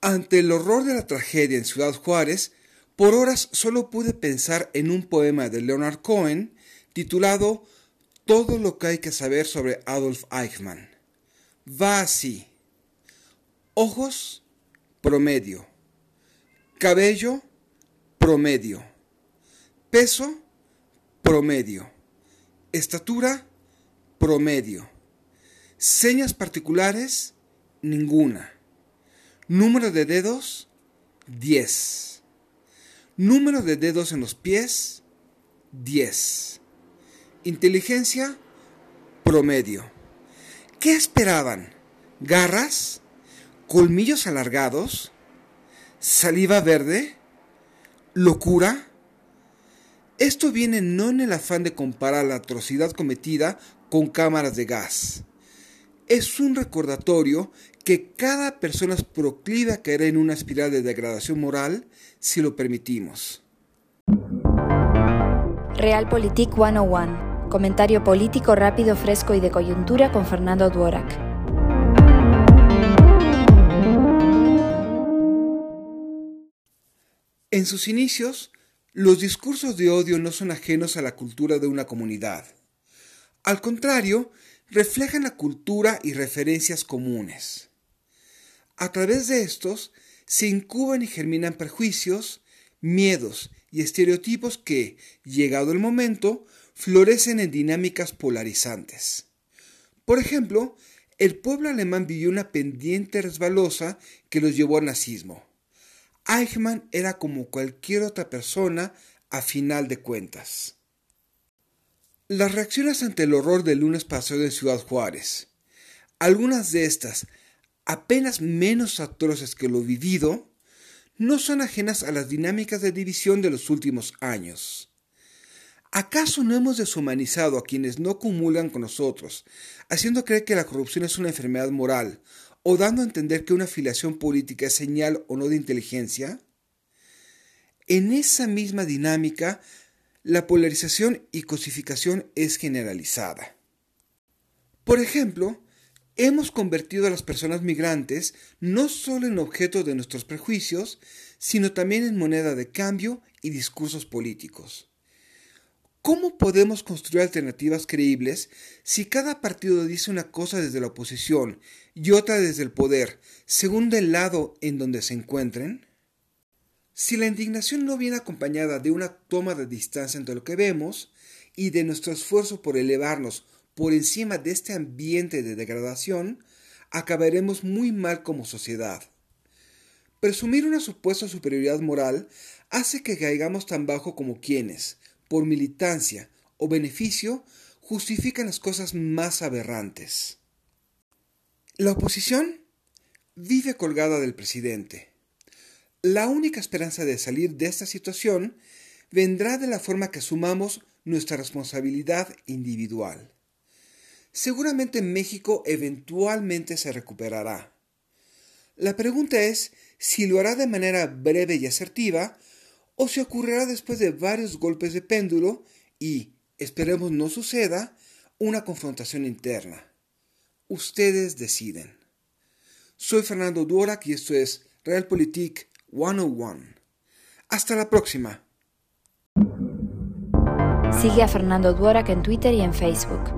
Ante el horror de la tragedia en Ciudad Juárez, por horas solo pude pensar en un poema de Leonard Cohen titulado Todo lo que hay que saber sobre Adolf Eichmann. Va así. Ojos, promedio. Cabello, promedio. Peso, promedio. Estatura, promedio. Señas particulares, ninguna. Número de dedos, 10. Número de dedos en los pies, 10. Inteligencia, promedio. ¿Qué esperaban? ¿Garras? ¿Colmillos alargados? ¿Saliva verde? ¿Locura? Esto viene no en el afán de comparar la atrocidad cometida con cámaras de gas. Es un recordatorio que cada persona es proclive a caer en una espiral de degradación moral si lo permitimos. Realpolitik 101. Comentario político rápido, fresco y de coyuntura con Fernando Duorak. En sus inicios, los discursos de odio no son ajenos a la cultura de una comunidad. Al contrario, reflejan la cultura y referencias comunes. A través de estos se incuban y germinan prejuicios, miedos y estereotipos que, llegado el momento, florecen en dinámicas polarizantes. Por ejemplo, el pueblo alemán vivió una pendiente resbalosa que los llevó al nazismo. Eichmann era como cualquier otra persona a final de cuentas. Las reacciones ante el horror del lunes pasado en Ciudad Juárez, algunas de estas apenas menos atroces que lo vivido, no son ajenas a las dinámicas de división de los últimos años. ¿Acaso no hemos deshumanizado a quienes no comulgan con nosotros, haciendo creer que la corrupción es una enfermedad moral o dando a entender que una afiliación política es señal o no de inteligencia? En esa misma dinámica, la polarización y cosificación es generalizada. Por ejemplo, hemos convertido a las personas migrantes no solo en objeto de nuestros prejuicios, sino también en moneda de cambio y discursos políticos. ¿Cómo podemos construir alternativas creíbles si cada partido dice una cosa desde la oposición y otra desde el poder, según del lado en donde se encuentren? Si la indignación no viene acompañada de una toma de distancia entre lo que vemos y de nuestro esfuerzo por elevarnos por encima de este ambiente de degradación, acabaremos muy mal como sociedad. Presumir una supuesta superioridad moral hace que caigamos tan bajo como quienes, por militancia o beneficio, justifican las cosas más aberrantes. La oposición vive colgada del presidente. La única esperanza de salir de esta situación vendrá de la forma que asumamos nuestra responsabilidad individual. Seguramente México eventualmente se recuperará. La pregunta es si lo hará de manera breve y asertiva o se ocurrirá después de varios golpes de péndulo y, esperemos no suceda, una confrontación interna. Ustedes deciden. Soy Fernando Duorak y esto es Realpolitik 101. Hasta la próxima. Sigue a Fernando Duorak en Twitter y en Facebook.